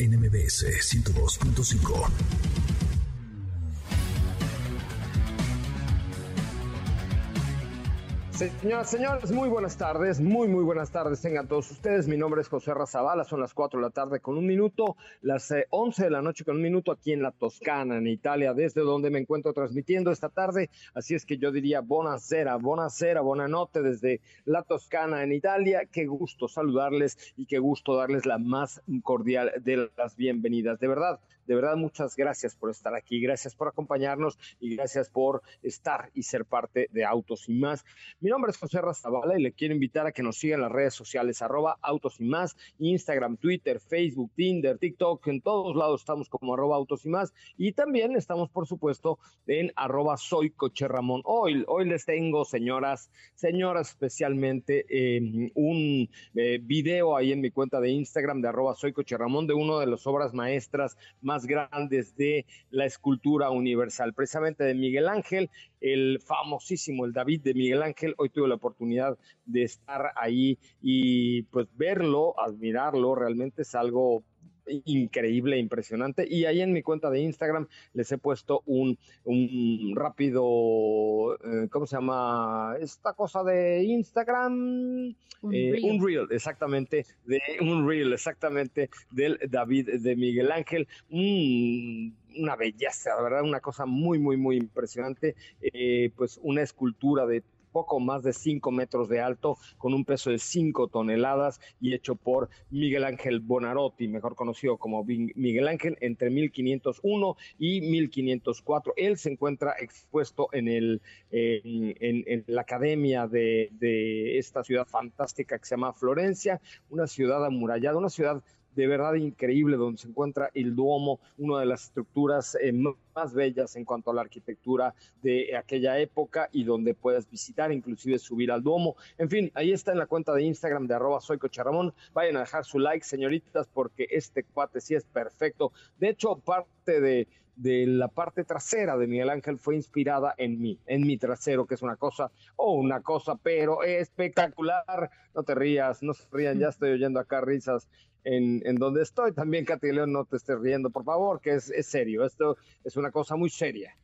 NMBS 102.5. Señoras, señores, muy buenas tardes, muy, muy buenas tardes tengan todos ustedes. Mi nombre es José Razabala, son las 4 de la tarde con un minuto, las 11 eh, de la noche con un minuto aquí en la Toscana, en Italia, desde donde me encuentro transmitiendo esta tarde. Así es que yo diría buonasera, buonasera, noche desde la Toscana, en Italia. Qué gusto saludarles y qué gusto darles la más cordial de las bienvenidas. De verdad, de verdad, muchas gracias por estar aquí, gracias por acompañarnos y gracias por estar y ser parte de Autos y más. Nombre es José Razabala y le quiero invitar a que nos siga en las redes sociales, arroba Autos y más, Instagram, Twitter, Facebook, Tinder, TikTok, en todos lados estamos como arroba Autos y más. Y también estamos, por supuesto, en arroba Soy Coche. Hoy, les tengo, señoras, señoras, especialmente em, un eh, video ahí en mi cuenta de Instagram de arroba Soy Coche de una de las obras maestras más grandes de la escultura universal, precisamente de Miguel Ángel, el famosísimo, el David de Miguel Ángel. Hoy tuve la oportunidad de estar ahí y pues verlo, admirarlo, realmente es algo increíble, impresionante. Y ahí en mi cuenta de Instagram les he puesto un, un rápido, eh, ¿cómo se llama? Esta cosa de Instagram. Un, eh, reel. exactamente, de un reel, exactamente, del David de Miguel Ángel. una belleza, la verdad, una cosa muy, muy, muy impresionante. Eh, pues una escultura de poco más de 5 metros de alto, con un peso de 5 toneladas y hecho por Miguel Ángel Bonarotti, mejor conocido como Miguel Ángel, entre 1501 y 1504. Él se encuentra expuesto en, el, en, la academia de, de esta ciudad fantástica que se llama Florencia, una ciudad amurallada, una ciudad de verdad increíble donde se encuentra el Duomo, una de las estructuras eh, más bellas en cuanto a la arquitectura de aquella época y donde puedes visitar, inclusive subir al Duomo. En fin, ahí está en la cuenta de Instagram de arroba soy Vayan a dejar su like, señoritas, porque este cuate sí es perfecto. De hecho, parte de, la parte trasera de Miguel Ángel fue inspirada en mí, en mi trasero, que es una cosa, o una cosa, pero espectacular. No te rías, no se rían, ya estoy oyendo acá risas en, en donde estoy. También, Katy León, no te estés riendo, por favor, que es, es serio. Esto es una cosa muy seria.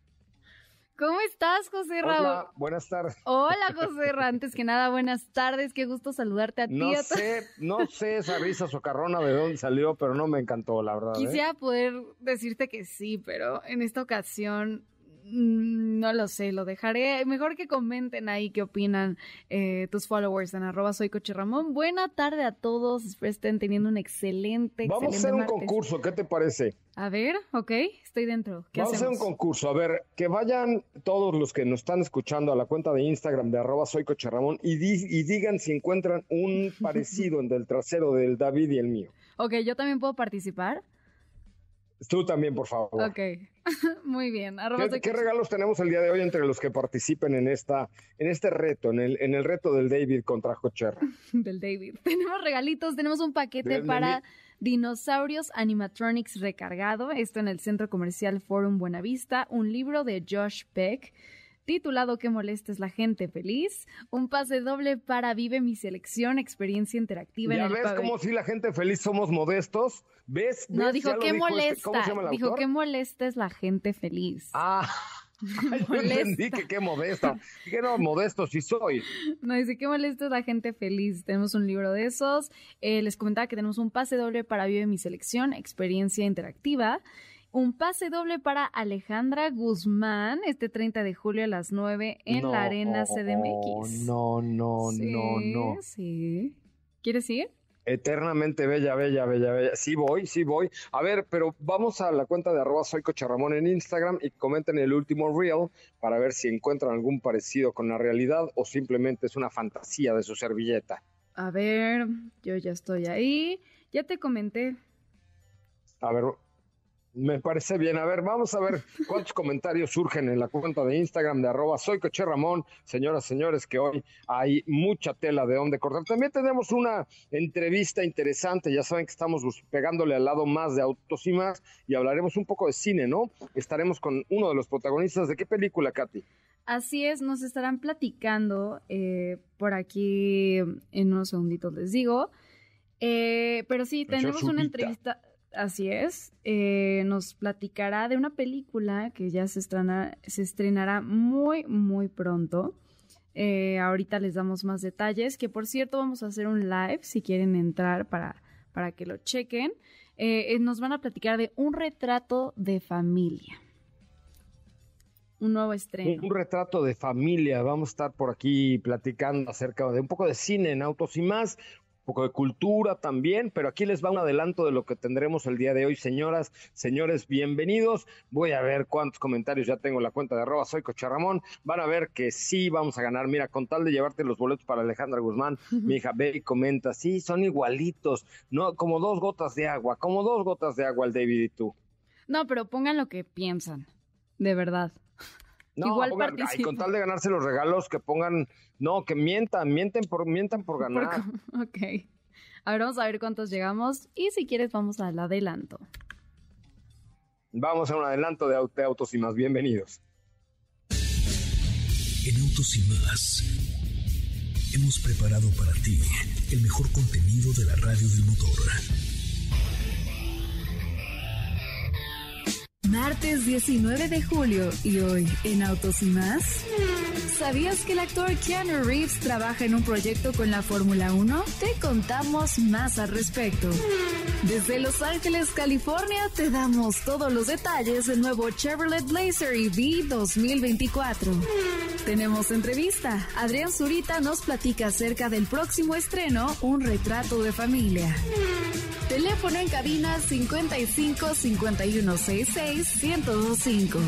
¿Cómo estás, José Ra? Hola, buenas tardes. Hola, José Ra. Antes que nada, buenas tardes. Qué gusto saludarte a ti. No sé, no sé esa risa socarrona de dónde salió, pero no me encantó, la verdad. ¿eh? Quisiera poder decirte que sí, pero en esta ocasión no lo sé, lo dejaré. Mejor que comenten ahí qué opinan eh, tus followers en arroba soy Coche Ramón. Buena tarde a todos, espero estén teniendo un excelente, Vamos a hacer un concurso, ¿qué te parece? A ver, ok, estoy dentro. Vamos a hacer un concurso, a ver, que vayan todos los que nos están escuchando a la cuenta de Instagram de arroba soy Coche Ramón y, y digan si encuentran un parecido entre el trasero del David y el mío. Ok, ¿yo también puedo participar? Tú también, por favor. Ok, muy bien. ¿Qué, regalos tenemos el día de hoy entre los que participen en esta, en este reto, en el, en el reto del David contra Jocherra? del David. Tenemos regalitos, tenemos un paquete para Dinosaurios Animatronics recargado, esto en el Centro Comercial Forum Buenavista, un libro de Josh Peck titulado ¿Qué molestes la gente feliz? Un pase doble para Vive mi selección, experiencia interactiva ¿Ya en el ves como si la gente feliz somos modestos? ¿Ves? No, dijo ¿qué este, molesta? dijo ¿qué molesta es la gente feliz? Ah, Yo entendí que qué modesta. Que no, modesto sí soy. No, dice qué molesto es la gente feliz. Tenemos un libro de esos. Eh, les comentaba que tenemos un pase doble para Vive mi selección, experiencia interactiva. Un pase doble para Alejandra Guzmán este 30 de julio a las 9 en la Arena CDMX. No, no, no, no. Sí. ¿Quieres ir? Eternamente bella, bella, bella, bella. Sí voy, sí voy. A ver, pero vamos a la cuenta de arroba soy Ramón en Instagram y comenten el último reel para ver si encuentran algún parecido con la realidad o simplemente es una fantasía de su servilleta. A ver, yo ya estoy ahí. Ya te comenté. A ver, me parece bien. A ver, vamos a ver cuántos comentarios surgen en la cuenta de Instagram de arroba soy Coche Ramón. Señoras, señores, que hoy hay mucha tela de donde cortar. También tenemos una entrevista interesante. Ya saben que estamos pegándole al lado más de autos y más y hablaremos un poco de cine, ¿no? Estaremos con uno de los protagonistas. ¿De qué película, Katy? Así es, nos estarán platicando eh, por aquí en unos segunditos, les digo. Eh, pero sí, tenemos una entrevista Así es. Eh, nos platicará de una película que ya se, se estrenará muy, muy pronto. Eh, ahorita les damos más detalles, que por cierto vamos a hacer un live si quieren entrar para, para que lo chequen. Eh, nos van a platicar de un retrato de familia. Un nuevo estreno. Un, retrato de familia. Vamos a estar por aquí platicando acerca de un poco de cine en autos y más poco de cultura también, pero aquí les va un adelanto de lo que tendremos el día de hoy, señoras, señores, bienvenidos. Voy a ver cuántos comentarios ya tengo en la cuenta de arroba soy Ramón. Van a ver que sí vamos a ganar. Mira, con tal de llevarte los boletos para Alejandra Guzmán, mi hija ve y comenta, sí, son igualitos, no, como dos gotas de agua, como dos gotas de agua el David y tú. No, pero pongan lo que piensan, de verdad. No, Igual y con tal de ganarse los regalos, que pongan, no, que mientan, mienten por, mientan por ganar. ok. A ver, vamos a ver cuántos llegamos y si quieres vamos al adelanto. Vamos a un adelanto de, de Autos y Más, bienvenidos. En Autos y Más hemos preparado para ti el mejor contenido de la radio del motor. Martes 19 de julio y hoy en Autos y más. ¿Sabías que el actor Keanu Reeves trabaja en un proyecto con la Fórmula 1? Te contamos más al respecto. Desde Los Ángeles, California, te damos todos los detalles del nuevo Chevrolet Blazer EV 2024. Tenemos entrevista. Adrián Zurita nos platica acerca del próximo estreno, Un retrato de familia. Teléfono en cabina 55 51 66 1025.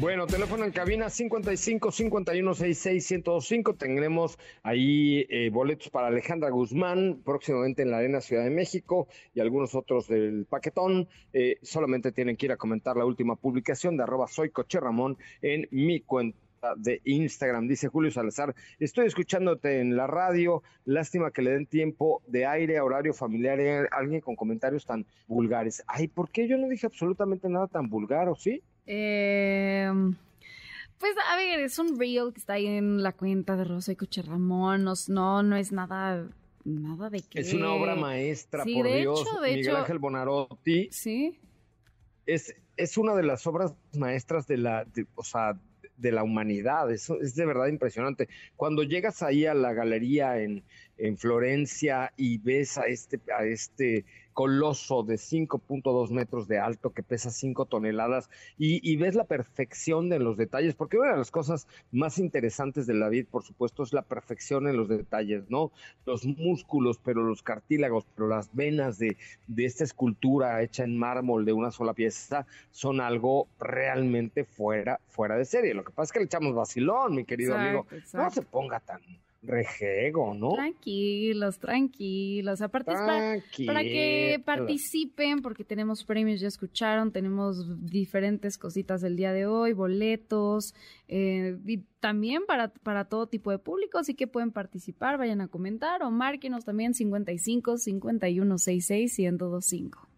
Bueno, teléfono en cabina 55 51 66 1025. Tendremos ahí eh, boletos para Alejandra Guzmán, próximamente en la Arena Ciudad de México y algunos otros del paquetón. Eh, solamente tienen que ir a comentar la última publicación de arroba soy Ramón en mi cuenta de Instagram. Dice Julio Salazar, estoy escuchándote en la radio, lástima que le den tiempo de aire a horario familiar a alguien con comentarios tan vulgares. Ay, ¿por qué yo no dije absolutamente nada tan vulgar o sí? Eh, pues a ver, es un reel que está ahí en la cuenta de Rosa y Coche Ramón, no, no es nada nada de que... Es una obra maestra, por Dios. Miguel Ángel Bonarotti. Sí. Es, es una de las obras maestras de la, o sea, de la humanidad. Eso es de verdad impresionante. Cuando llegas ahí a la galería en, en Florencia y ves a este, a este coloso de 5.2 metros de alto que pesa 5 toneladas y, ves la perfección de los detalles, porque una de las cosas más interesantes de la vida, por supuesto, es la perfección en los detalles, ¿no? Los músculos, pero los cartílagos, pero las venas de, de esta escultura hecha en mármol de una sola pieza son algo realmente fuera, fuera de serie. Lo que pasa es que le echamos vacilón, mi querido amigo. No se ponga tan rejego, ¿no? Tranquilos, tranquilos. Aparte es para, para, que participen, porque tenemos premios, ya escucharon, tenemos diferentes cositas del día de hoy, boletos, eh, y también para, para todo tipo de público, así que pueden participar, vayan a comentar o márquenos también 55 51 66 1025.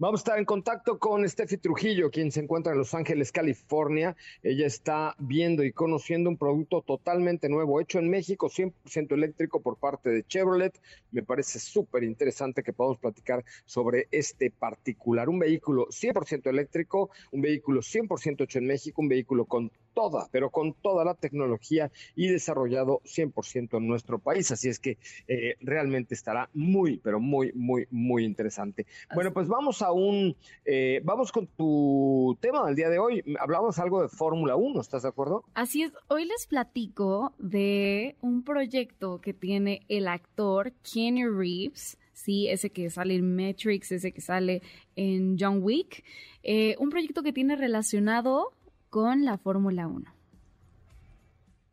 Vamos a estar en contacto con Steffi Trujillo, quien se encuentra en Los Ángeles, California. Ella está viendo y conociendo un producto totalmente nuevo, hecho en México, 100% eléctrico por parte de Chevrolet. Me parece súper interesante que podamos platicar sobre este particular. Un vehículo 100% eléctrico, un vehículo 100% hecho en México, un vehículo con toda, pero con toda la tecnología y desarrollado 100% en nuestro país. Así es que eh, realmente estará muy, pero muy, muy, muy interesante. Bueno, pues vamos a un, eh, vamos con tu tema del día de hoy. Hablamos algo de Fórmula 1, ¿estás de acuerdo? Así es, hoy les platico de un proyecto que tiene el actor Kenny Reeves. Sí, ese que sale en Matrix, ese que sale en John Wick. Eh, un proyecto que tiene relacionado con la Fórmula 1.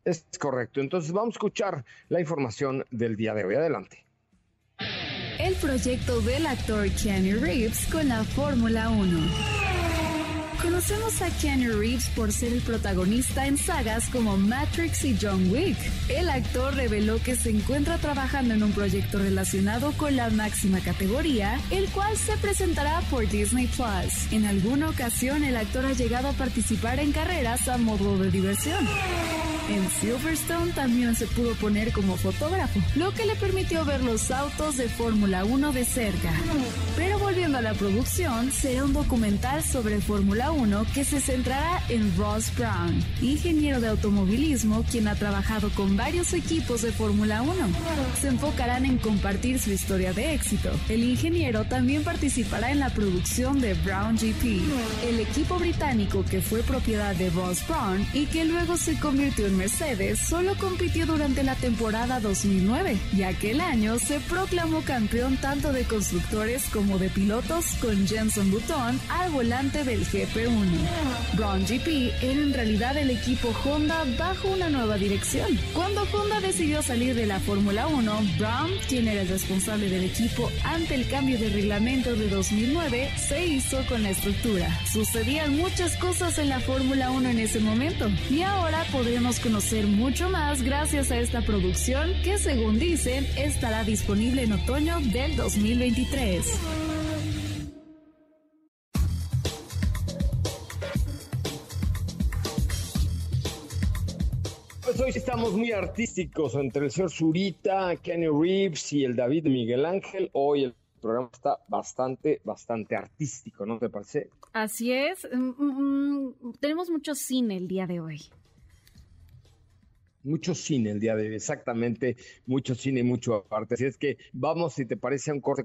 Es correcto. Entonces vamos a escuchar la información del día de hoy. Adelante. El proyecto del actor Kenny Reeves con la Fórmula 1. Conocemos a Kenny Reeves por ser el protagonista en sagas como Matrix y John Wick. El actor reveló que se encuentra trabajando en un proyecto relacionado con la máxima categoría, el cual se presentará por Disney Plus. En alguna ocasión el actor ha llegado a participar en carreras a modo de diversión. En Silverstone también se pudo poner como fotógrafo, lo que le permitió ver los autos de Fórmula 1 de cerca. Pero volviendo a la producción, será un documental sobre Fórmula 1 que se centrará en Ross Brown, ingeniero de automovilismo quien ha trabajado con varios equipos de Fórmula 1. Se enfocarán en compartir su historia de éxito. El ingeniero también participará en la producción de Brown GP, el equipo británico que fue propiedad de Ross Brown y que luego se convirtió en Mercedes solo compitió durante la temporada 2009 y aquel año se proclamó campeón tanto de constructores como de pilotos con Jenson Button al volante del GP1. Brown GP era en realidad el equipo Honda bajo una nueva dirección. Cuando Honda decidió salir de la Fórmula 1, Brown, quien era el responsable del equipo ante el cambio de reglamento de 2009, se hizo con la estructura. Sucedían muchas cosas en la Fórmula 1 en ese momento y ahora podremos conocer mucho más gracias a esta producción que según dicen estará disponible en otoño del 2023. Pues hoy estamos muy artísticos entre el señor Zurita, Kenny Reeves y el David Miguel Ángel. Hoy el programa está bastante, bastante artístico, ¿no te parece? Así es. Mm, mm, mm, tenemos mucho cine el día de hoy mucho cine el día de hoy, exactamente, mucho cine y mucho arte. Así es que vamos, si te parece, a un corte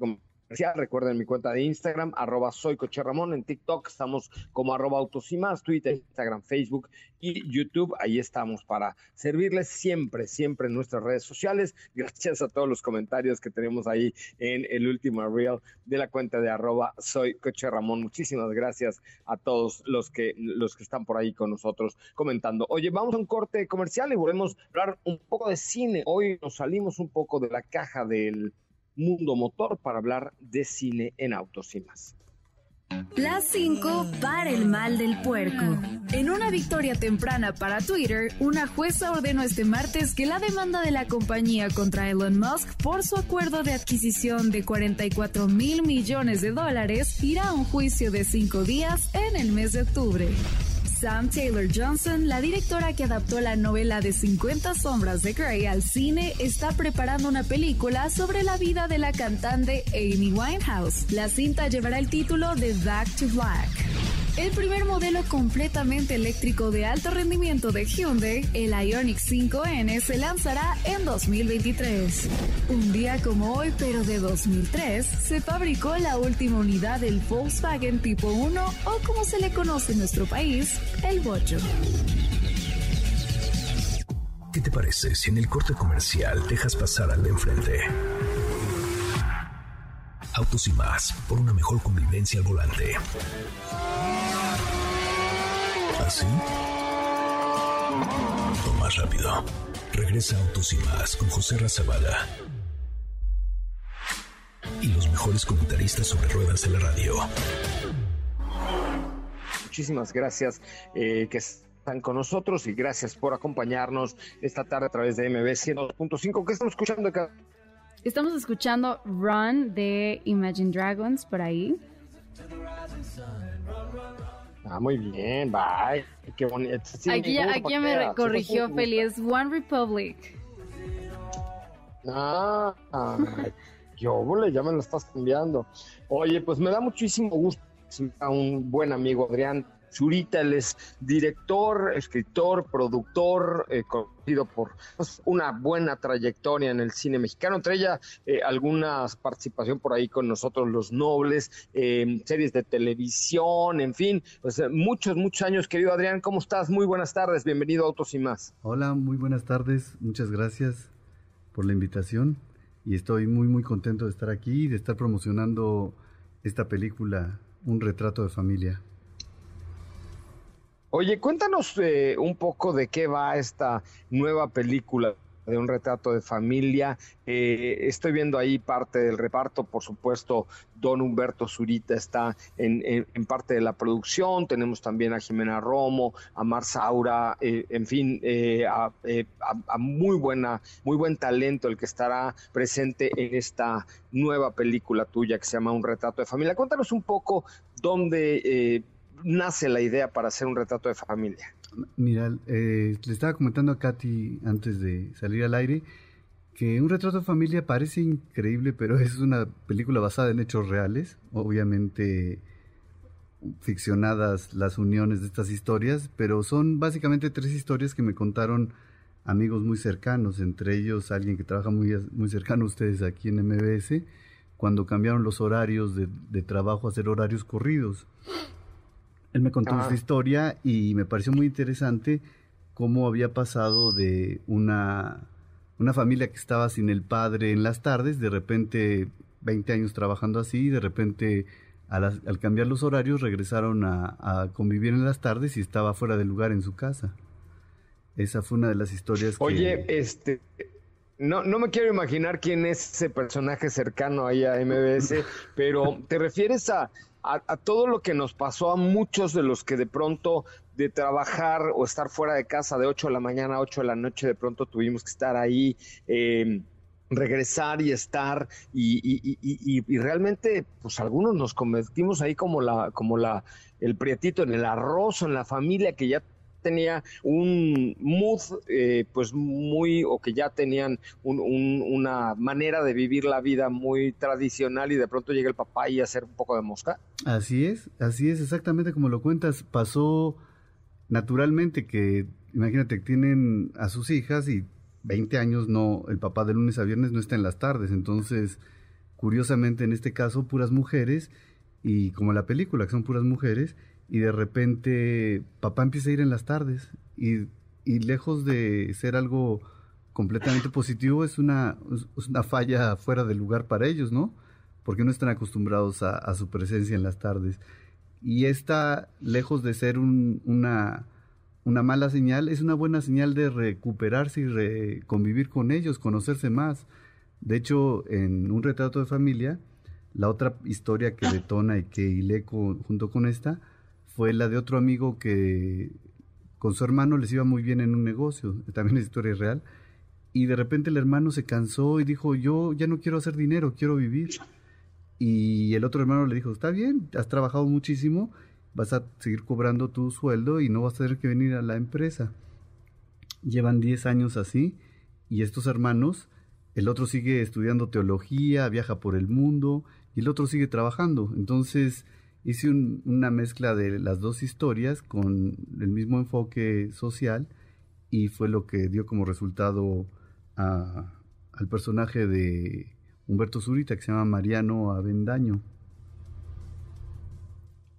Recuerden mi cuenta de Instagram, arroba soy Ramón. En TikTok estamos como arroba autos y más, Twitter, Instagram, Facebook y YouTube. Ahí estamos para servirles siempre, siempre en nuestras redes sociales. Gracias a todos los comentarios que tenemos ahí en el último reel de la cuenta de arroba soy Coche. Muchísimas gracias a todos los que, los que están por ahí con nosotros comentando. Oye, vamos a un corte comercial y volvemos a hablar un poco de cine. Hoy nos salimos un poco de la caja del Mundo Motor para hablar de cine en autos y más. Las 5 para el mal del puerco. En una victoria temprana para Twitter, una jueza ordenó este martes que la demanda de la compañía contra Elon Musk por su acuerdo de adquisición de 44 mil millones de dólares irá a un juicio de cinco días en el mes de octubre. Sam Taylor Johnson, la directora que adaptó la novela de 50 sombras de Grey al cine, está preparando una película sobre la vida de la cantante Amy Winehouse. La cinta llevará el título de Back to Black. El primer modelo completamente eléctrico de alto rendimiento de Hyundai, el Ioniq 5N, se lanzará en 2023. Un día como hoy, pero de 2003, se fabricó la última unidad del Volkswagen Tipo 1 o como se le conoce en nuestro país, el Bocho. ¿Qué te parece si en el corte comercial dejas pasar al de enfrente? Autos y más, por una mejor convivencia al volante. ¿Así? O más rápido. Regresa Autos y más con José Razabala. Y los mejores comentaristas sobre ruedas de la radio. Muchísimas gracias eh, que están con nosotros y gracias por acompañarnos esta tarde a través de MB 102.5. ¿Qué estamos escuchando acá? Estamos escuchando Run de Imagine Dragons por ahí. Ah, muy bien, bye. Qué bonito. aquí aquí me corrigió Feliz One Republic. Ah, yo, ya me lo estás cambiando. Oye, pues me da muchísimo gusto a un buen amigo, Adrián Zurita, él es director, escritor, productor, eh, conocido por pues, una buena trayectoria en el cine mexicano, entre ella eh, alguna participación por ahí con nosotros los nobles, eh, series de televisión, en fin, pues muchos, muchos años, querido Adrián, ¿cómo estás? Muy buenas tardes, bienvenido a Autos y más. Hola, muy buenas tardes, muchas gracias por la invitación y estoy muy, muy contento de estar aquí y de estar promocionando esta película, Un retrato de familia. Oye, cuéntanos eh, un poco de qué va esta nueva película de un retrato de familia. Eh, estoy viendo ahí parte del reparto, por supuesto, Don Humberto Zurita está en, parte de la producción, tenemos también a Jimena Romo, a Mar Saura, eh, en fin, a, a, muy buena, muy buen talento el que estará presente en esta nueva película tuya que se llama Un retrato de familia. Cuéntanos un poco dónde nace la idea para hacer un retrato de familia? Mira, eh, le estaba comentando a Katy antes de salir al aire que un retrato de familia parece increíble, pero es una película basada en hechos reales, obviamente ficcionadas las uniones de estas historias, pero son básicamente tres historias que me contaron amigos muy cercanos, entre ellos alguien que trabaja muy, muy cercano a ustedes aquí en MBS, cuando cambiaron los horarios de, de trabajo a hacer horarios corridos. Él me contó su historia y me pareció muy interesante cómo había pasado de una, una familia que estaba sin el padre en las tardes, de repente 20 años trabajando así, de repente al, cambiar los horarios regresaron a, convivir en las tardes y estaba fuera de lugar en su casa. Esa fue una de las historias que... Oye, este... No, no me quiero imaginar quién es ese personaje cercano ahí a MBS, pero ¿te refieres a a, todo lo que nos pasó a muchos de los que de pronto de trabajar o estar fuera de casa de 8 de la mañana a 8 de la noche, de pronto tuvimos que estar ahí. Em, regresar y estar y, realmente pues algunos nos convertimos ahí como la como la el prietito en el arroz en la familia que ya tenía un mood, eh, pues muy, o que ya tenían una manera de vivir la vida muy tradicional y de pronto llega el papá y hacer un poco de mosca. Así es, así es, exactamente como lo cuentas. Pasó naturalmente que, imagínate, tienen a sus hijas y 20 años no, el papá de lunes a viernes no está en las tardes, entonces, curiosamente en este caso, puras mujeres, y como la película, que son puras mujeres, y de repente papá empieza a ir en las tardes y, y lejos de ser algo completamente positivo es una, una falla fuera de lugar para ellos, ¿no? Porque no están acostumbrados a, su presencia en las tardes. Y esta, lejos de ser una, una mala señal, es una buena señal de recuperarse y convivir con ellos, conocerse más. De hecho, en un retrato de familia, la otra historia que detona y que hilé junto con esta fue la de otro amigo que con su hermano les iba muy bien en un negocio, también es historia real, y de repente el hermano se cansó y dijo, yo ya no quiero hacer dinero, quiero vivir. Y el otro hermano le dijo, está bien, has trabajado muchísimo, vas a seguir cobrando tu sueldo y no vas a tener que venir a la empresa. Llevan 10 años así y estos hermanos, el otro sigue estudiando teología, viaja por el mundo y el otro sigue trabajando. Entonces, hice una mezcla de las dos historias con el mismo enfoque social y fue lo que dio como resultado al personaje de Humberto Zurita que se llama Mariano Avendaño.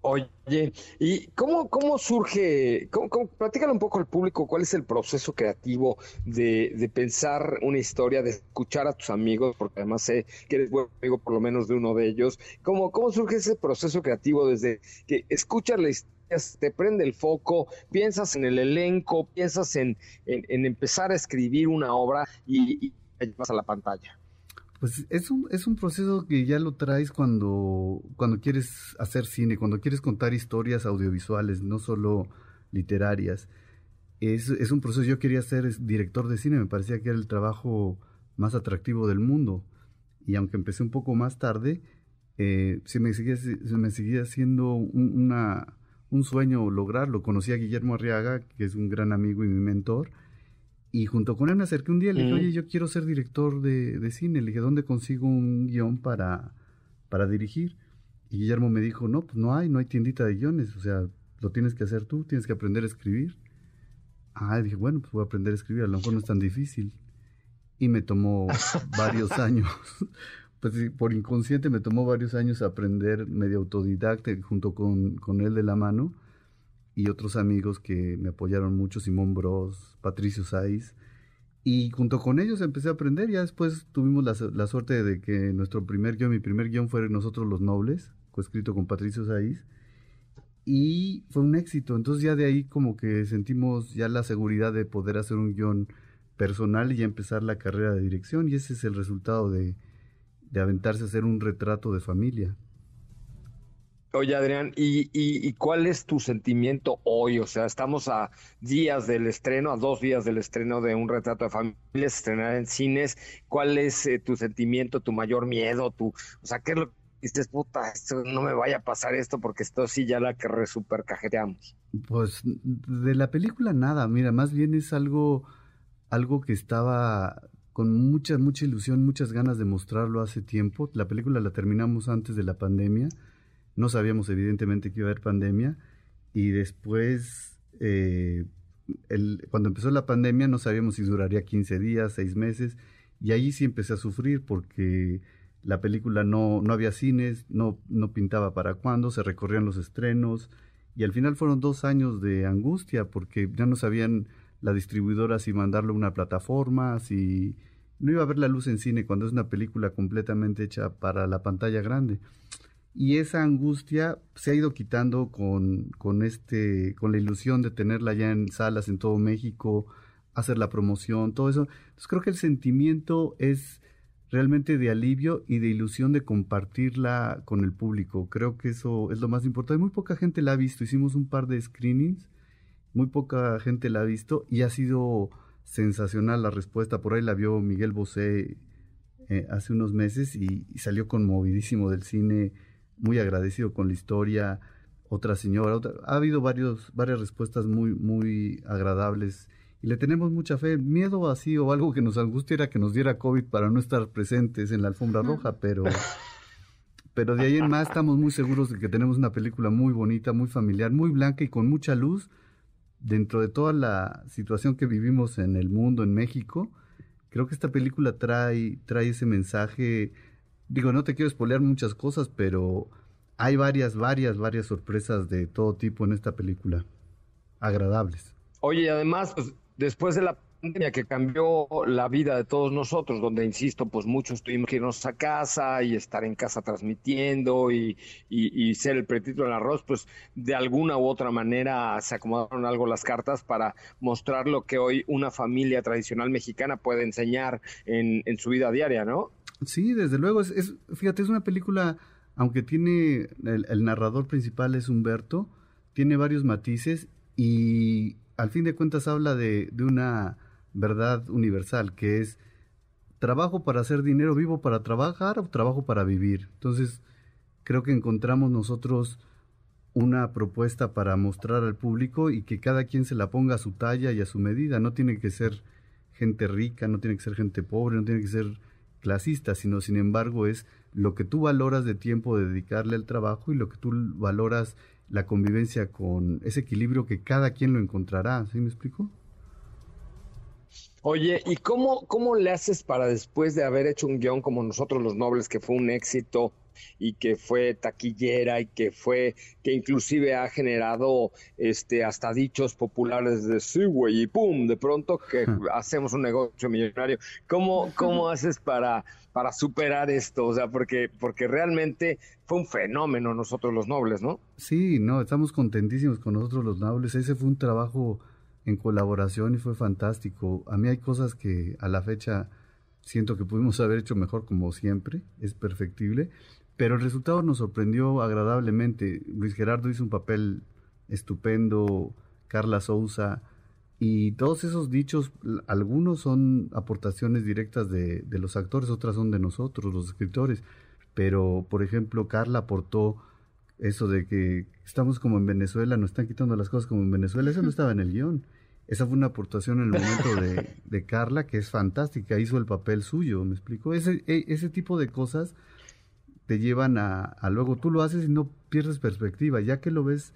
Oye, ¿y cómo, cómo surge, cómo, un poco al público cuál es el proceso creativo de, de, pensar una historia, de escuchar a tus amigos, porque además sé que eres buen amigo por lo menos de uno de ellos, ¿cómo, cómo surge ese proceso creativo desde que escuchas la historia, te prende el foco, piensas en el elenco, piensas en, en, empezar a escribir una obra y, y llevas a la pantalla? Pues es un, es un proceso que ya lo traes cuando, cuando quieres hacer cine, cuando quieres contar historias audiovisuales, no solo literarias. Es, es un proceso, yo quería ser director de cine, me parecía que era el trabajo más atractivo del mundo. Y aunque empecé un poco más tarde, eh, se, me seguía, se me seguía haciendo un, una, un sueño lograrlo. Conocí a Guillermo Arriaga, que es un gran amigo y mi mentor, y junto con él me acerqué un día y le dije, oye, yo quiero ser director de, de, cine. Le dije, ¿dónde consigo un guion para, para dirigir? Y Guillermo me dijo, no, pues no hay, no hay tiendita de guiones, o sea, lo tienes que hacer tú, tienes que aprender a escribir. Ah, dije, bueno, pues voy a aprender a escribir, a lo mejor no es tan difícil. Y me tomó varios años, pues por inconsciente me tomó varios años aprender medio autodidacta junto con, con él de la mano y otros amigos que me apoyaron mucho, Simón Bros, Patricio Saiz. Y junto con ellos empecé a aprender. Ya después tuvimos la, la, suerte de que nuestro primer guion, mi primer guion fue Nosotros los Nobles, coescrito con Patricio Saiz. Y fue un éxito. Entonces ya de ahí como que sentimos ya la seguridad de poder hacer un guion personal y empezar la carrera de dirección. Y ese es el resultado de, de aventarse a hacer un retrato de familia. Oye, Adrián, ¿y, ¿y, cuál es tu sentimiento hoy? O sea, estamos a días del estreno, a dos días del estreno de Un retrato de familia, estrenar en cines. ¿Cuál es eh, tu sentimiento, tu mayor miedo? Tu, o sea, ¿qué es lo que dices, puta, esto, no me vaya a pasar esto porque esto sí ya la que re? Pues de la película nada, mira, más bien es algo, algo que estaba con mucha, mucha ilusión, muchas ganas de mostrarlo hace tiempo. La película la terminamos antes de la pandemia no sabíamos evidentemente que iba a haber pandemia y después, eh, cuando empezó la pandemia, no sabíamos si duraría 15 días, 6 meses, y ahí sí empecé a sufrir porque la película no, no había cines, no, no pintaba para cuándo, se recorrían los estrenos, y al final fueron dos años de angustia porque ya no sabían la distribuidora si mandarlo a una plataforma, si no iba a ver la luz en cine cuando es una película completamente hecha para la pantalla grande y esa angustia se ha ido quitando con, con, este, con la ilusión de tenerla ya en salas en todo México, hacer la promoción, todo eso. Entonces creo que el sentimiento es realmente de alivio y de ilusión de compartirla con el público. Creo que eso es lo más importante. Muy poca gente la ha visto. Hicimos un par de screenings, muy poca gente la ha visto y ha sido sensacional la respuesta. Por ahí la vio Miguel Bosé eh, hace unos meses y, y, salió conmovidísimo del cine muy agradecido con la historia, otra señora, ha habido varios, varias respuestas muy, muy agradables y le tenemos mucha fe. Miedo así o algo que nos angustia era que nos diera COVID para no estar presentes en la alfombra roja, pero, pero de ahí en más estamos muy seguros de que tenemos una película muy bonita, muy familiar, muy blanca y con mucha luz dentro de toda la situación que vivimos en el mundo, en México. Creo que esta película trae, trae ese mensaje digo, no te quiero espolear muchas cosas, pero hay varias, varias, varias sorpresas de todo tipo en esta película. Agradables. Oye, y además, pues, después de la pandemia que cambió la vida de todos nosotros, donde, insisto, pues muchos tuvimos que irnos a casa y estar en casa transmitiendo y, y, ser el pretito del arroz, pues de alguna u otra manera se acomodaron algo las cartas para mostrar lo que hoy una familia tradicional mexicana puede enseñar en, en su vida diaria, ¿no? Sí, desde luego. Es, fíjate, es una película, aunque tiene, el, narrador principal es Humberto, tiene varios matices y al fin de cuentas habla de, de una verdad universal, que es trabajo para hacer dinero, vivo para trabajar o trabajo para vivir. Entonces, creo que encontramos nosotros una propuesta para mostrar al público y que cada quien se la ponga a su talla y a su medida. No tiene que ser gente rica, no tiene que ser gente pobre, no tiene que ser clasista, sino sin embargo es lo que tú valoras de tiempo de dedicarle al trabajo y lo que tú valoras la convivencia con ese equilibrio que cada quien lo encontrará. ¿Sí me explico? Oye, ¿y cómo, cómo le haces para después de haber hecho un guion como Nosotros los Nobles, que fue un éxito y que fue taquillera y que fue, que inclusive ha generado este hasta dichos populares de sí, güey, y pum, de pronto que hacemos un negocio millonario. ¿Cómo, cómo haces para, para superar esto? O sea, porque, porque realmente fue un fenómeno nosotros los nobles, ¿no? Sí, no, estamos contentísimos con nosotros los nobles. Ese fue un trabajo en colaboración y fue fantástico. A mí hay cosas que a la fecha siento que pudimos haber hecho mejor como siempre, es perfectible, pero el resultado nos sorprendió agradablemente. Luis Gerardo hizo un papel estupendo, Carla Souza, y todos esos dichos, algunos son aportaciones directas de, de los actores, otras son de nosotros, los escritores, pero por ejemplo Carla aportó eso de que estamos como en Venezuela, nos están quitando las cosas como en Venezuela, eso no estaba en el guion. Esa fue una aportación en el momento de, de Carla que es fantástica, hizo el papel suyo, ¿me explico? Ese, e, ese tipo de cosas te llevan a, a, luego tú lo haces y no pierdes perspectiva, ya que lo ves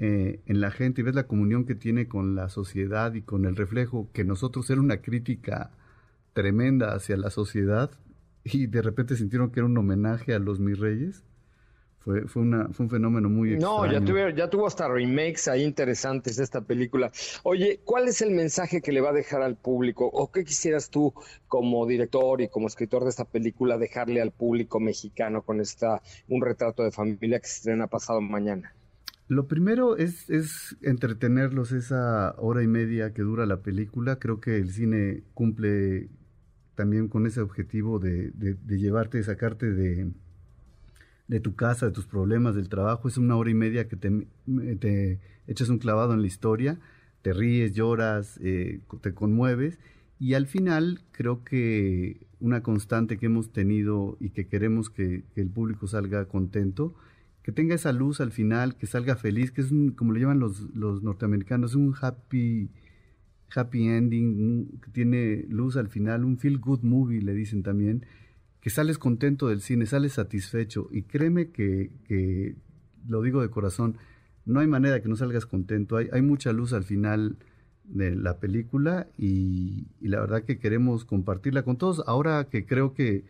eh, en la gente y ves la comunión que tiene con la sociedad y con el reflejo que nosotros era una crítica tremenda hacia la sociedad y de repente sintieron que era un homenaje a los mis reyes fue, fue, una, fue un fenómeno muy extraño. No, ya, tuve, ya tuvo hasta remakes ahí interesantes esta película. Oye, ¿cuál es el mensaje que le va a dejar al público? ¿O qué quisieras tú como director y como escritor de esta película dejarle al público mexicano con esta un retrato de familia que se estrena pasado mañana? Lo primero es, es entretenerlos esa hora y media que dura la película. Creo que el cine cumple también con ese objetivo de, de, de llevarte, sacarte de, de tu casa, de tus problemas, del trabajo. Es una hora y media que te, te echas un clavado en la historia, te ríes, lloras, eh, te conmueves. Y al final creo que una constante que hemos tenido y que queremos que, el público salga contento, que tenga esa luz al final, que salga feliz, que es un, como lo llaman los, los norteamericanos, un happy, happy ending, que tiene luz al final, un feel good movie, le dicen también sales contento del cine, sales satisfecho y créeme que, que lo digo de corazón, no hay manera que no salgas contento, hay, mucha luz al final de la película y, la verdad que queremos compartirla con todos. Ahora que creo que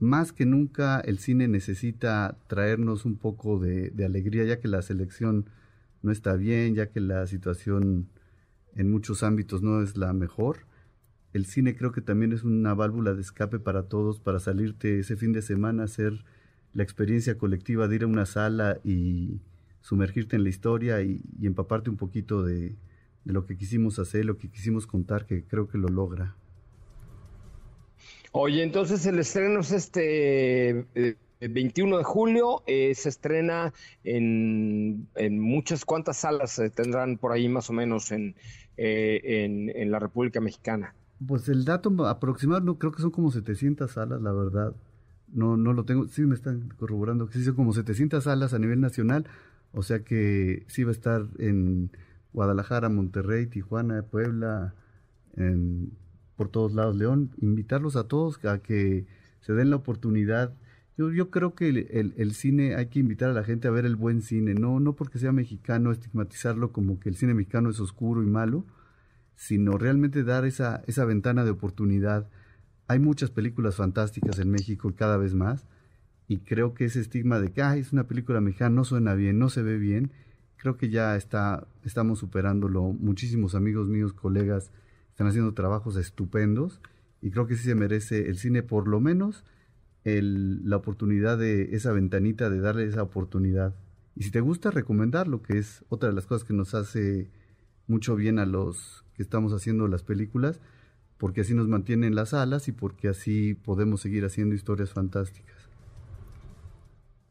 más que nunca el cine necesita traernos un poco de, alegría, ya que la selección no está bien, ya que la situación en muchos ámbitos no es la mejor el cine creo que también es una válvula de escape para todos, para salirte ese fin de semana, hacer la experiencia colectiva de ir a una sala y sumergirte en la historia y, empaparte un poquito de, lo que quisimos hacer, lo que quisimos contar, que creo que lo logra. Oye, entonces el estreno es este 21 eh, de julio, eh, se estrena en, muchas, ¿cuántas salas tendrán por ahí más o menos en, eh, en la República Mexicana? Pues el dato aproximado no, creo que son como 700 salas, la verdad. No, no lo tengo, sí me están corroborando que sí son como 700 salas a nivel nacional, o sea que sí va a estar en Guadalajara, Monterrey, Tijuana, Puebla, en, por todos lados, León. Invitarlos a todos a que se den la oportunidad. Yo, yo creo que el, el, cine hay que invitar a la gente a ver el buen cine, no, no porque sea mexicano, estigmatizarlo como que el cine mexicano es oscuro y malo, sino realmente dar esa, esa ventana de oportunidad. Hay muchas películas fantásticas en México cada vez más, y creo que ese estigma de que es una película mexicana, no suena bien, no se ve bien, creo que ya está, estamos superándolo. Muchísimos amigos míos, colegas, están haciendo trabajos estupendos, y creo que sí se merece el cine por lo menos el, la oportunidad de esa ventanita, de darle esa oportunidad. Y si te gusta, recomendarlo, que es otra de las cosas que nos hace mucho bien a los que estamos haciendo las películas, porque así nos mantienen las alas y porque así podemos seguir haciendo historias fantásticas.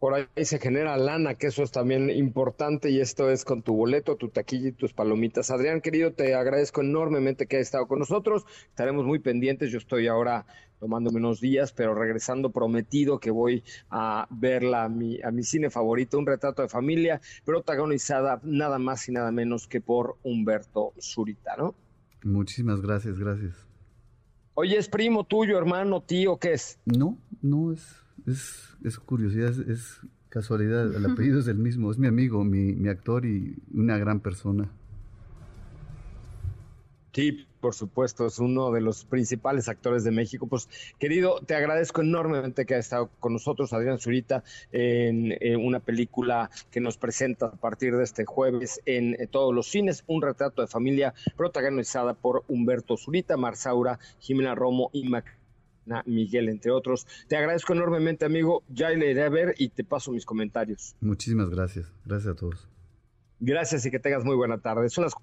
Por ahí se genera lana, que eso es también importante y esto es con tu boleto, tu taquilla y tus palomitas. Adrián, querido, te agradezco enormemente que hayas estado con nosotros. Estaremos muy pendientes. Yo estoy ahora tomándome unos días, pero regresando prometido que voy a verla a mi, a mi cine favorito, un retrato de familia, protagonizada nada más y nada menos que por Humberto Zurita, ¿no? Muchísimas gracias, gracias. Oye, ¿es primo tuyo, hermano, tío, qué es? No, no, es, es, es curiosidad, es, casualidad, el apellido es el mismo, es mi amigo, mi, mi actor y una gran persona. Sí, por supuesto, es uno de los principales actores de México. Pues, querido, te agradezco enormemente que hayas estado con nosotros, Adrián Zurita, en, una película que nos presenta a partir de este jueves en eh, todos los cines, un retrato de familia protagonizada por Humberto Zurita, Marsaura, Jimena Romo y Miguel, entre otros. Te agradezco enormemente, amigo. Ya le iré a ver y te paso mis comentarios. Muchísimas gracias. Gracias a todos. Gracias y que tengas muy buena tarde. Son las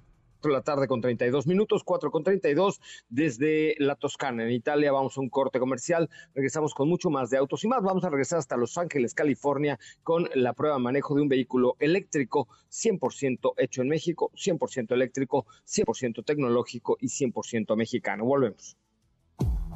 de la tarde con 32 minutos, 4 con 32 desde la Toscana, en Italia. Vamos a un corte comercial. Regresamos con mucho más de autos y más. Vamos a regresar hasta Los Ángeles, California, con la prueba de manejo de un vehículo eléctrico 100% hecho en México, 100% eléctrico, 100% tecnológico y 100% mexicano. Volvemos.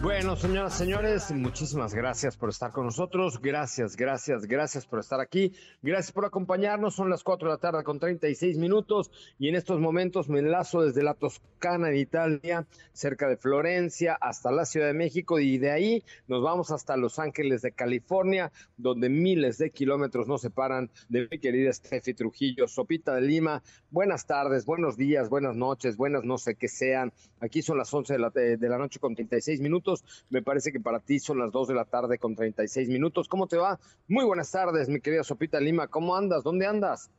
Bueno, señoras, señores, muchísimas gracias por estar con nosotros. Gracias, gracias, gracias por estar aquí. Gracias por acompañarnos. Son las 4 de la tarde con 36 minutos y en estos momentos me enlazo desde la Toscana en Italia, cerca de Florencia, hasta la Ciudad de México y de ahí nos vamos hasta Los Ángeles de California, donde miles de kilómetros nos separan de mi querida Steffi Trujillo, Sopita de Lima. Buenas tardes, buenos días, buenas noches, buenas no sé qué sean. Aquí son las 11 de la, de la noche con 36 minutos. Me parece que para ti son las 2 de la tarde con 36 minutos. ¿Cómo te va? Muy buenas tardes, mi querida Sopita Lima. ¿Cómo andas? ¿Dónde andas?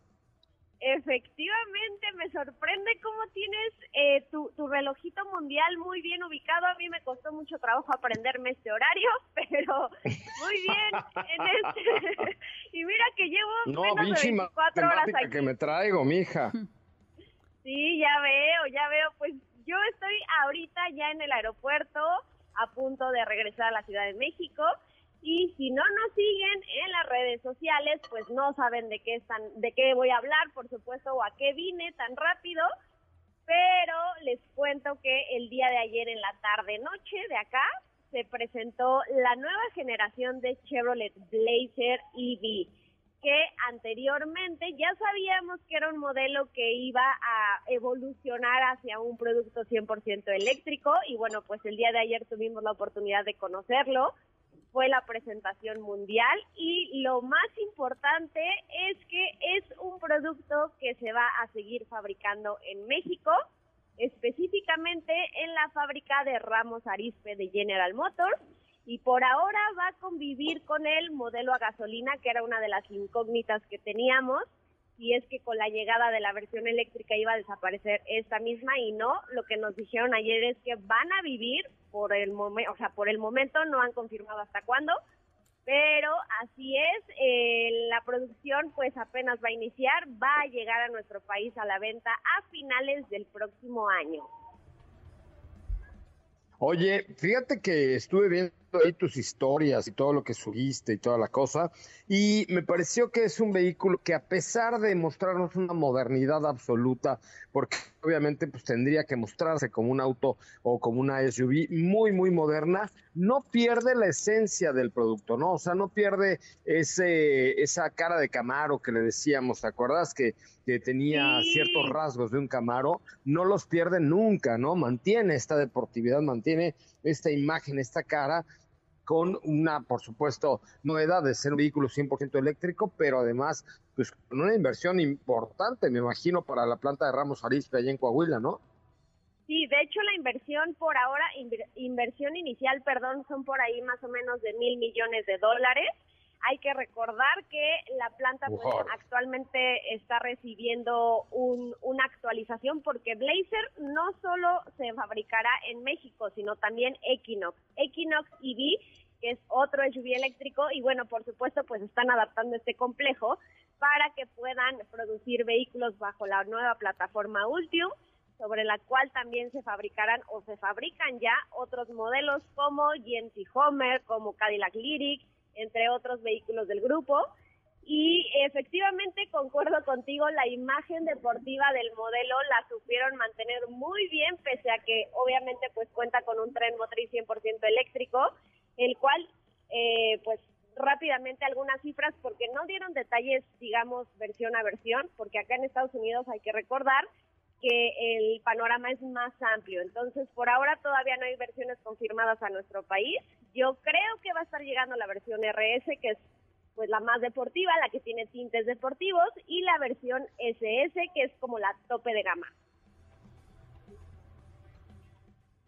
Efectivamente, me sorprende cómo tienes eh, tu, relojito mundial muy bien ubicado. A mí me costó mucho trabajo aprenderme este horario, pero muy bien. Este, y mira que llevo no, menos de 24 horas aquí. que me traigo, mija. Sí, ya veo, ya veo. Pues yo estoy ahorita ya en el aeropuerto a punto de regresar a la Ciudad de México. Y si no nos siguen en las redes sociales, pues no saben de qué están, de qué voy a hablar, por supuesto, o a qué vine tan rápido. Pero les cuento que el día de ayer en la tarde noche de acá se presentó la nueva generación de Chevrolet Blazer EV que anteriormente ya sabíamos que era un modelo que iba a evolucionar hacia un producto 100% eléctrico y bueno, pues el día de ayer tuvimos la oportunidad de conocerlo, fue la presentación mundial y lo más importante es que es un producto que se va a seguir fabricando en México, específicamente en la fábrica de Ramos Arispe de General Motors y por ahora va a convivir con el modelo a gasolina, que era una de las incógnitas que teníamos, y es que con la llegada de la versión eléctrica iba a desaparecer esta misma y no, lo que nos dijeron ayer es que van a vivir por el momento, por el momento no han confirmado hasta cuándo, pero así es, eh, la producción pues apenas va a iniciar, va a llegar a nuestro país a la venta a finales del próximo año. Oye, fíjate que estuve viendo ahí tus historias y todo lo que subiste y toda la cosa, y me pareció que es un vehículo que a pesar de mostrarnos una modernidad absoluta, porque obviamente pues tendría que mostrarse como un auto o como una SUV muy, muy moderna, no pierde la esencia del producto, ¿no? O sea, no pierde ese, esa cara de Camaro que le decíamos, ¿te acuerdas? Que, que tenía ciertos rasgos de un Camaro, no los pierde nunca, ¿no? Mantiene esta deportividad, mantiene esta imagen, esta cara, con una, por supuesto, novedad de ser un vehículo 100% eléctrico, pero además, pues con una inversión importante, me imagino, para la planta de Ramos Arizpe allá en Coahuila, ¿no? Sí, de hecho la inversión por ahora, inversión inicial, perdón, son por ahí más o menos de mil millones de dólares. Hay que recordar que la planta pues, actualmente está recibiendo un, una actualización porque Blazer no solo se fabricará en México, sino también Equinox. Equinox EV, que es otro SUV eléctrico, y bueno, por supuesto, pues están adaptando este complejo para que puedan producir vehículos bajo la nueva plataforma Ultium sobre la cual también se fabricarán o se fabrican ya otros modelos como GMC Homer, como Cadillac Lyric, entre otros vehículos del grupo. Y efectivamente concuerdo contigo, la imagen deportiva del modelo la supieron mantener muy bien, pese a que obviamente pues cuenta con un tren motriz 100% eléctrico, el cual eh, pues rápidamente algunas cifras porque no dieron detalles, digamos, versión a versión, porque acá en Estados Unidos hay que recordar que el panorama es más amplio. Entonces, por ahora todavía no hay versiones confirmadas a nuestro país. Yo creo que va a estar llegando la versión RS, que es pues la más deportiva, la que tiene tintes deportivos, y la versión SS, que es como la tope de gama.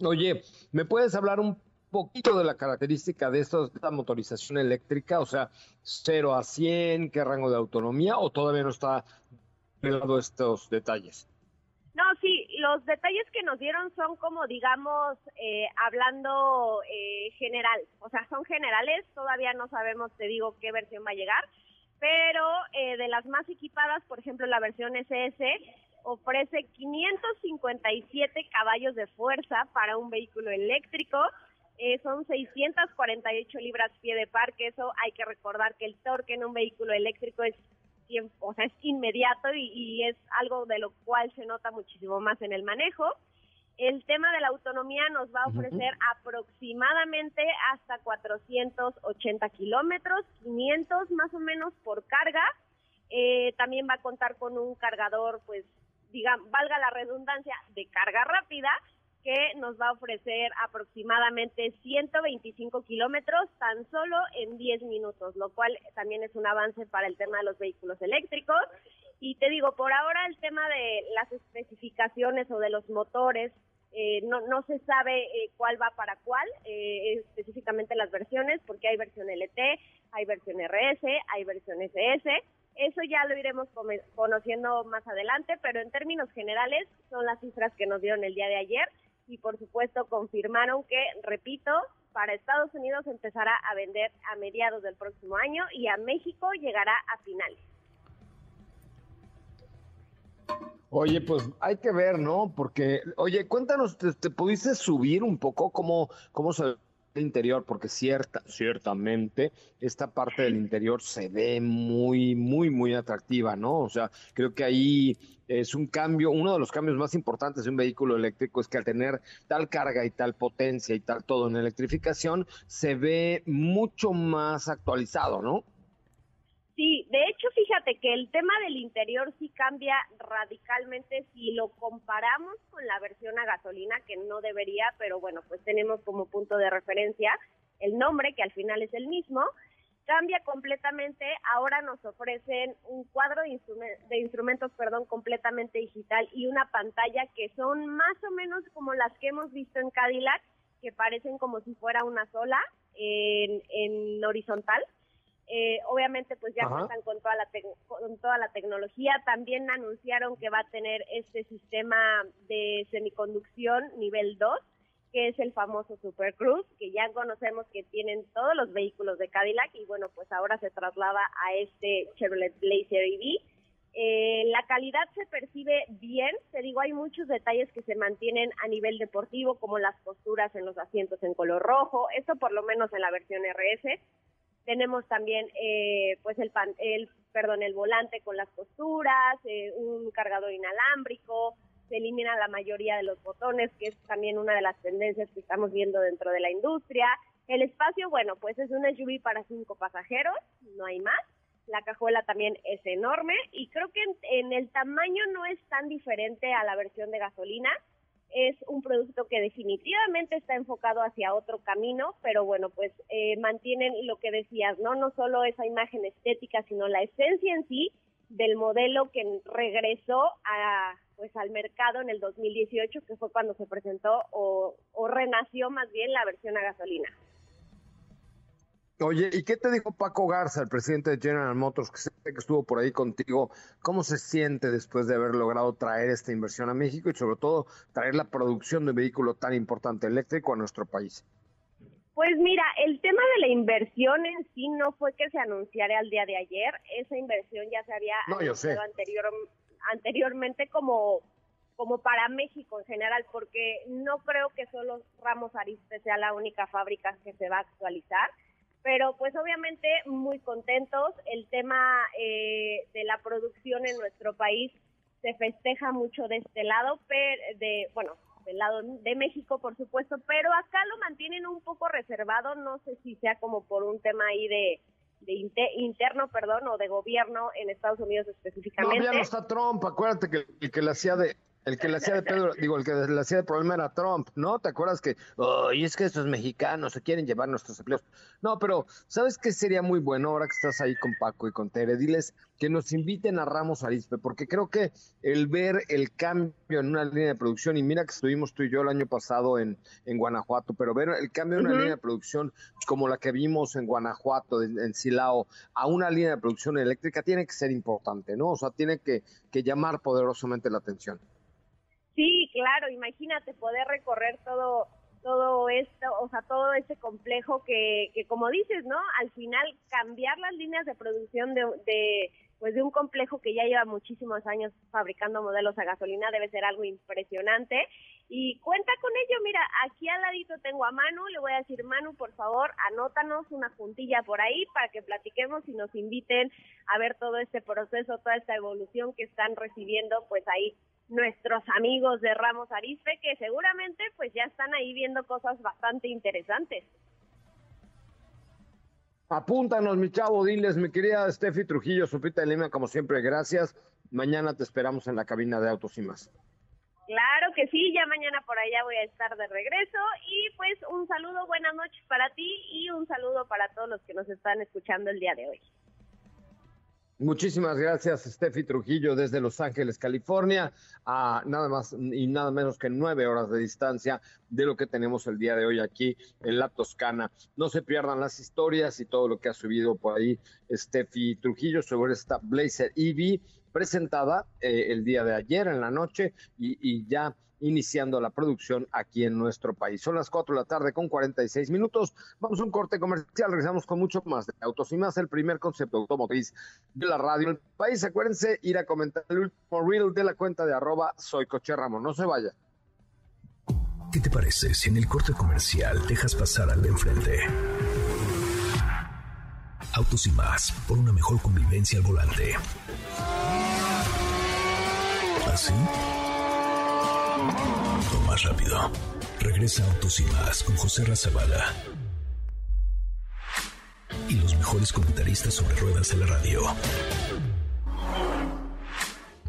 Oye, ¿me puedes hablar un poquito de la característica de esta motorización eléctrica? O sea, 0 a 100, qué rango de autonomía, o todavía no está revelado estos detalles? No, sí, los detalles que nos dieron son como, digamos, eh, hablando eh, general, o sea, son generales, todavía no sabemos, te digo, qué versión va a llegar, pero eh, de las más equipadas, por ejemplo, la versión SS, ofrece 557 caballos de fuerza para un vehículo eléctrico. Eh, son 648 libras pie de par, que eso hay que recordar que el torque en un vehículo eléctrico es, o sea, es inmediato y, y es algo de lo cual se nota muchísimo más en el manejo. El tema de la autonomía nos va a ofrecer aproximadamente hasta 480 kilómetros, 500 más o menos por carga. Eh, también va a contar con un cargador, pues, diga, valga la redundancia, de carga rápida, que nos va a ofrecer aproximadamente 125 kilómetros tan solo en 10 minutos, lo cual también es un avance para el tema de los vehículos eléctricos. Y te digo, por ahora el tema de las especificaciones o de los motores, eh, no, no se sabe eh, cuál va para cuál, eh, específicamente las versiones, porque hay versión LT, hay versión RS, hay versión SS. Eso ya lo iremos conociendo más adelante, pero en términos generales son las cifras que nos dieron el día de ayer y por supuesto confirmaron que, repito, para Estados Unidos empezará a vender a mediados del próximo año y a México llegará a finales. Oye, pues hay que ver, ¿no? Porque, oye, cuéntanos, ¿te, pudiste subir un poco cómo, cómo se interior? Porque cierta, ciertamente esta parte del interior se ve muy, muy, muy atractiva, ¿no? O sea, creo que ahí es un cambio, uno de los cambios más importantes de un vehículo eléctrico es que al tener tal carga y tal potencia y tal todo en electrificación, se ve mucho más actualizado, ¿no? Sí, de hecho, fíjate que el tema del interior sí cambia radicalmente si lo comparamos con la versión a gasolina, que no debería, pero bueno, pues tenemos como punto de referencia el nombre, que al final es el mismo. Cambia completamente, ahora nos ofrecen un cuadro de, de instrumentos, perdón, completamente digital y una pantalla que son más o menos como las que hemos visto en Cadillac, que parecen como si fuera una sola en, en horizontal eh, obviamente pues ya cuentan con toda la con toda la tecnología. También anunciaron que va a tener este sistema de semiconducción nivel 2 que es el famoso Super Cruise que ya conocemos que tienen todos los vehículos de Cadillac y bueno pues ahora se traslada a este Chevrolet Blazer EV eh, la calidad se percibe bien, te digo, hay muchos detalles que se mantienen a nivel deportivo, como las costuras en los asientos en color rojo, esto por lo menos en la versión RS, tenemos también eh, pues el, el, perdón, el volante con las costuras, eh, un cargador inalámbrico, se elimina la mayoría de los botones, que es también una de las tendencias que estamos viendo dentro de la industria. El espacio, bueno, pues es un SUV para cinco pasajeros, no hay más. La cajuela también es enorme y creo que en el tamaño no es tan diferente a la versión de gasolina es un producto que definitivamente está enfocado hacia otro camino, pero bueno, pues eh, mantienen lo que decías, ¿no? No solo esa imagen estética, sino la esencia en sí del modelo que regresó a pues al mercado en el 2018, que fue cuando se presentó o, o renació más bien la versión a gasolina. Oye, ¿y qué te dijo Paco Garza, el presidente de General Motors, que sé que estuvo por ahí contigo? ¿Cómo se siente después de haber logrado traer esta inversión a México y sobre todo traer la producción de un vehículo tan importante eléctrico a nuestro país? Pues mira, el tema de la inversión en sí no fue que se anunciara al día de ayer, esa inversión ya se había anunciado anterior, anteriormente como como para México en general, porque no creo que solo Ramos Ariste sea la única fábrica que se va a actualizar pero pues obviamente muy contentos. El tema eh, de la producción en nuestro país se festeja mucho de este lado, pero de, bueno, del lado de México, por supuesto, pero acá lo mantienen un poco reservado, no sé si sea como por un tema ahí de, de interno, perdón, o de gobierno en Estados Unidos específicamente. No, ya no está Trump, acuérdate que el que le hacía de el que le hacía de Pedro, digo, el que le hacía de problema era Trump, ¿no? ¿Te acuerdas que, oh, y es que estos mexicanos se quieren llevar nuestros empleos? No, pero ¿sabes qué sería muy bueno ahora que estás ahí con Paco y con Tere? Diles que nos inviten a Ramos Arispe, porque creo que el ver el cambio en una línea de producción, y mira que estuvimos tú y yo el año pasado en, en Guanajuato, pero ver el cambio en una línea de producción como la que vimos en Guanajuato, en, Silao, a una línea de producción eléctrica tiene que ser importante, ¿no? O sea, tiene que, que llamar poderosamente la atención. Sí, claro, imagínate poder recorrer todo todo esto, o sea, todo ese complejo que, que como dices, ¿no? Al final cambiar las líneas de producción de, de pues de un complejo que ya lleva muchísimos años fabricando modelos a gasolina, debe ser algo impresionante. Y cuenta con ello, mira, aquí al ladito tengo a Manu, le voy a decir, Manu, por favor, anótanos una juntilla por ahí para que platiquemos y nos inviten a ver todo este proceso, toda esta evolución que están recibiendo, pues ahí nuestros amigos de Ramos Arizpe, que seguramente pues ya están ahí viendo cosas bastante interesantes. Apúntanos, mi chavo, diles, mi querida Steffi Trujillo, Supita de Lima, como siempre, gracias. Mañana te esperamos en la cabina de Autos y más. Claro que sí, ya mañana por allá voy a estar de regreso y pues un saludo, buenas noches para ti y un saludo para todos los que nos están escuchando el día de hoy. Muchísimas gracias, Steffi Trujillo, desde Los Ángeles, California, a nada más y nada menos que nueve horas de distancia de lo que tenemos el día de hoy aquí en la Toscana. No se pierdan las historias y todo lo que ha subido por ahí Steffi Trujillo sobre esta Blazer EV presentada eh, el día de ayer en la noche y, y ya iniciando la producción aquí en nuestro país. Son las 4 de la tarde con 46 minutos. Vamos a un corte comercial. Regresamos con mucho más de autos y más. El primer concepto automotriz de la radio en el país. Acuérdense ir a comentar el último reel de la cuenta de arroba soy Coche. No se vaya. ¿Qué te parece si en el corte comercial dejas pasar al de enfrente? Autos y más, por una mejor convivencia al volante. ¿Así? Más rápido. Regresa Autos y más con José Razabala. Y los mejores comentaristas sobre ruedas de la radio.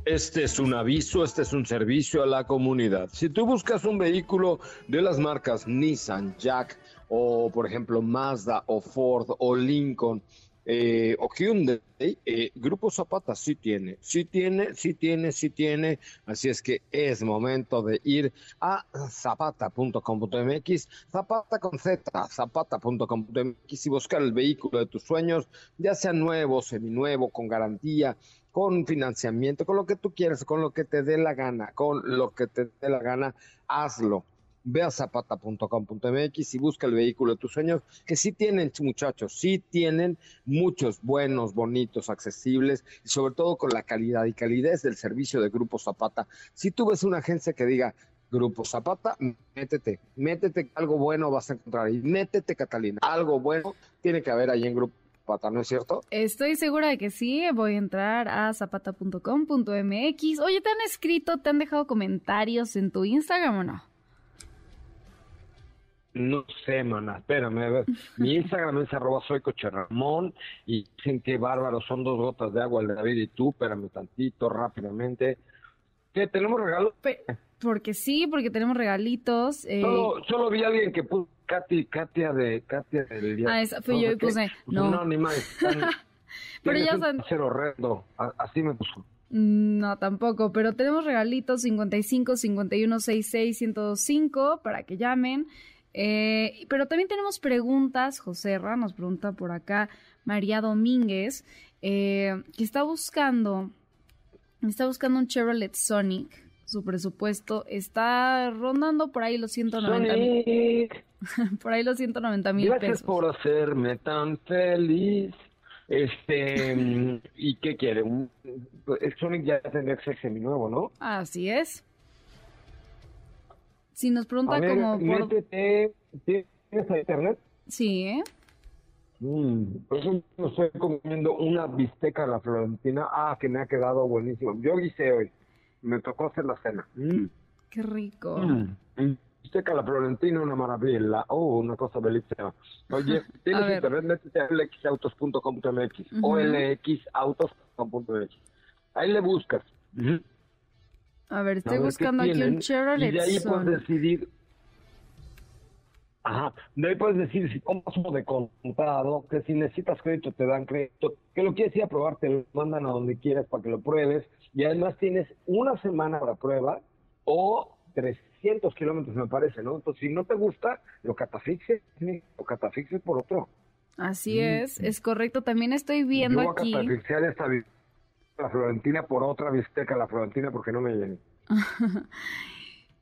Este es un aviso, este es un servicio a la comunidad. Si tú buscas un vehículo de las marcas Nissan, Jack o por ejemplo Mazda o Ford o Lincoln, eh, o Hyundai, eh, Grupo Zapata sí tiene, sí tiene, sí tiene, sí tiene, así es que es momento de ir a zapata.com.mx, zapata con Z, zapata.com.mx y buscar el vehículo de tus sueños, ya sea nuevo, seminuevo, con garantía, con financiamiento, con lo que tú quieras, con lo que te dé la gana, con lo que te dé la gana, hazlo ve a zapata.com.mx y busca el vehículo de tus sueños, que sí tienen, muchachos, sí tienen muchos buenos, bonitos, accesibles y sobre todo con la calidad y calidez del servicio de Grupo Zapata. Si tú ves una agencia que diga Grupo Zapata, métete, métete, algo bueno vas a encontrar ahí, métete Catalina, algo bueno tiene que haber ahí en Grupo Zapata, ¿no es cierto? Estoy segura de que sí, voy a entrar a zapata.com.mx. Oye, ¿te han escrito, te han dejado comentarios en tu Instagram o no? No sé, mana, espérame, a ver. Mi Instagram es arroba soy Ramón y dicen que bárbaro, son dos gotas de agua el David y tú, espérame tantito, rápidamente. ¿Qué, tenemos regalos? porque sí, porque tenemos regalitos. Eh... Solo, solo vi a alguien que puso Katy, Katia de, Katia del día. Ah, esa fui yo y puse, no. No, ni más. Pero ya son... Ser horrendo, así me puso. No, tampoco, pero tenemos regalitos 55 51 66 105 para que llamen. Eh, pero también tenemos preguntas, José Ra nos pregunta por acá María Domínguez, eh, que está buscando, está buscando un Chevrolet Sonic, su presupuesto está rondando por ahí los 190 mil. por ahí los 190 mil pesos. Gracias por hacerme tan feliz. Este, ¿y qué quiere? el Sonic ya tendría que ser seminuevo, ¿no? Así es. Si nos pregunta como por... ¿Tienes internet? Sí, ¿eh? Mm, por eso no estoy comiendo una bisteca a la florentina. Ah, que me ha quedado buenísimo. Yo guisé hoy. Me tocó hacer la cena. Mm. Qué rico. Mm. Bisteca a la florentina, una maravilla. Oh, una cosa bellísima. Oye, tienes internet, métete a lxautos.com.mx o lxautos.com.mx. Ahí le buscas. A ver, estoy buscando aquí un Chevrolet Y de ahí puedes decidir. Ajá, de ahí puedes decir si tomas uno de contado, que si necesitas crédito te dan crédito, que lo quieres ir a probar, te lo mandan a donde quieras para que lo pruebes. Y además tienes una semana para prueba o 300 kilómetros, me parece, ¿no? Entonces, si no te gusta, lo catafixies, lo catafixies por otro. Así es, es correcto. También estoy viendo Yo aquí. A esta la Florentina por otra bisteca la Florentina porque no me llené.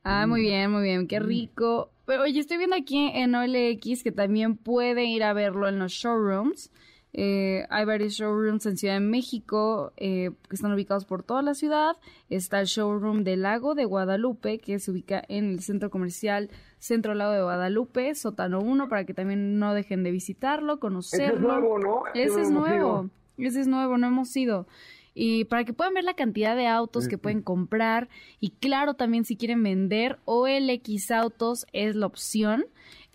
ah, muy bien, muy bien, qué rico. Pero oye, estoy viendo aquí en OLX que también puede ir a verlo en los showrooms. Eh, hay varios showrooms en Ciudad de México eh, que están ubicados por toda la ciudad. Está el showroom del Lago de Guadalupe, que se ubica en el centro comercial Centro Lago de Guadalupe, Sótano 1, para que también no dejen de visitarlo, conocerlo. Ese es nuevo, ¿no? Ese es nuevo. Ese es nuevo, no hemos ido y para que puedan ver la cantidad de autos que pueden comprar y claro también si quieren vender OLX Autos es la opción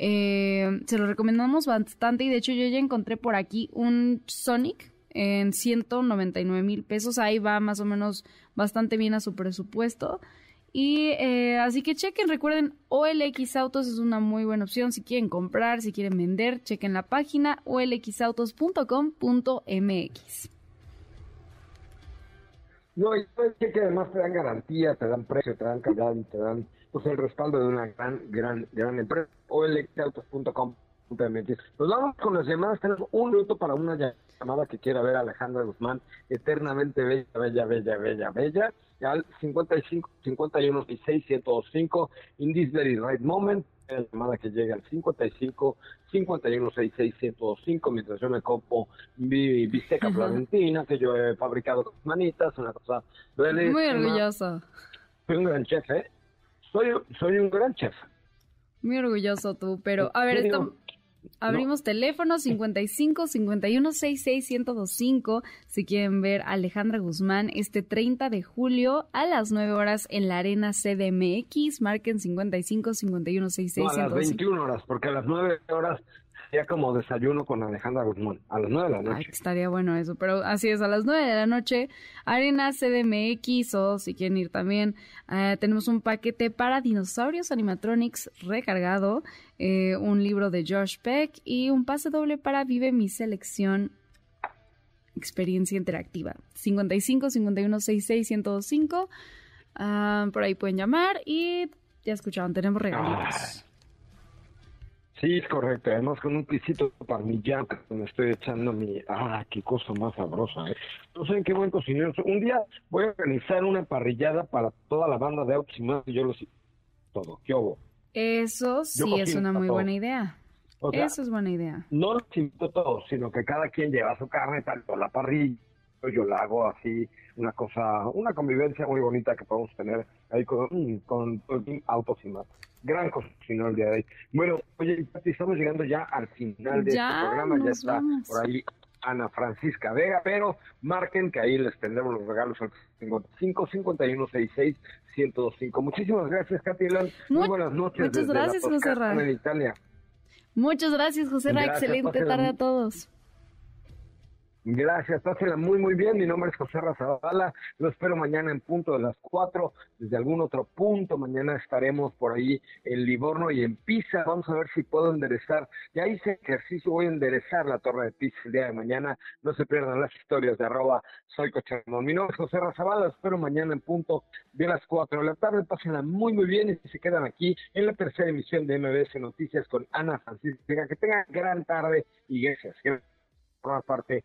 eh, se lo recomendamos bastante y de hecho yo ya encontré por aquí un Sonic en 199 mil pesos. Ahí va más o menos bastante bien a su presupuesto. Y eh, así que chequen, recuerden, OLX Autos es una muy buena opción si quieren comprar, si quieren vender, chequen la página olxautos.com.mx. No, y que además te dan garantía, te dan precio, te dan calidad te dan pues el respaldo de una gran, gran, gran empresa. o electautos.com.mx. Nos vamos con las llamadas. Tenemos un minuto para una llamada que quiera ver a Alejandra Guzmán, eternamente bella, bella, bella, bella, bella. Al 55 51 y 105 in this very right moment. La llamada que llega al 55 51 66 105 mientras yo me copo mi bisteca florentina que yo he fabricado con manitas, una cosa Muy orgullosa. Soy un gran chef, ¿eh? soy, soy un gran chef. Muy orgulloso tú, pero a ver, esto, abrimos teléfono 55 51 66 1025 si quieren ver a Alejandra Guzmán este 30 de julio a las 9 horas en la Arena CDMX. Marquen 55 51 66 no, a las 21 horas, porque a las 9 horas sería como desayuno con Alejandra Guzmán, a las 9 de la noche. Ay, estaría bueno eso, pero así es, a las 9 de la noche, Arena CDMX, o si quieren ir también, eh, tenemos un paquete para dinosaurios animatronics recargado, eh, un libro de Josh Peck y un pase doble para Vive mi selección experiencia interactiva. 55 51 66 1025. por ahí pueden llamar y ya escucharon, tenemos regalitos. Sí, es correcto. Además, con un pisito parmillán me estoy echando mi. ¡Ah, qué cosa más sabrosa! ¿eh? No sé en qué buen cocinero. Un día voy a organizar una parrillada para toda la banda de autos y más y yo los. Todo. ¿Qué hubo? Eso sí es una muy buena idea. Eso es buena idea. No los invito todos, sino que cada quien lleva su carne, tanto la parrilla. Yo la hago así, una cosa, una convivencia muy bonita que podemos tener ahí con, con, con autos y más gran cocinero el día de hoy. Bueno, oye, estamos llegando ya al final de este programa, ya está por ahí Ana Francisca Vega, pero marquen que ahí les tendremos los regalos al 55 51 66 105. Muchísimas gracias, Katy Muy, buenas noches. Muchas gracias, José Ra. En Italia. Muchas gracias, José Ra. Excelente tarde a todos. Gracias, pásela muy muy bien. Mi nombre es José Razabala. Lo espero mañana en punto de las 4, desde algún otro punto. Mañana estaremos por ahí en Livorno y en Pisa. Vamos a ver si puedo enderezar. Ya hice ejercicio, voy a enderezar la torre de Pisa el día de mañana. No se pierdan las historias de arroba soy Cochamón. Mi nombre es José Razabala. Lo espero mañana en punto de las 4 de la tarde. Pásenla muy muy bien y se quedan aquí en la tercera emisión de MBS Noticias con Ana Francisca. Que tengan gran tarde y gracias. Por una parte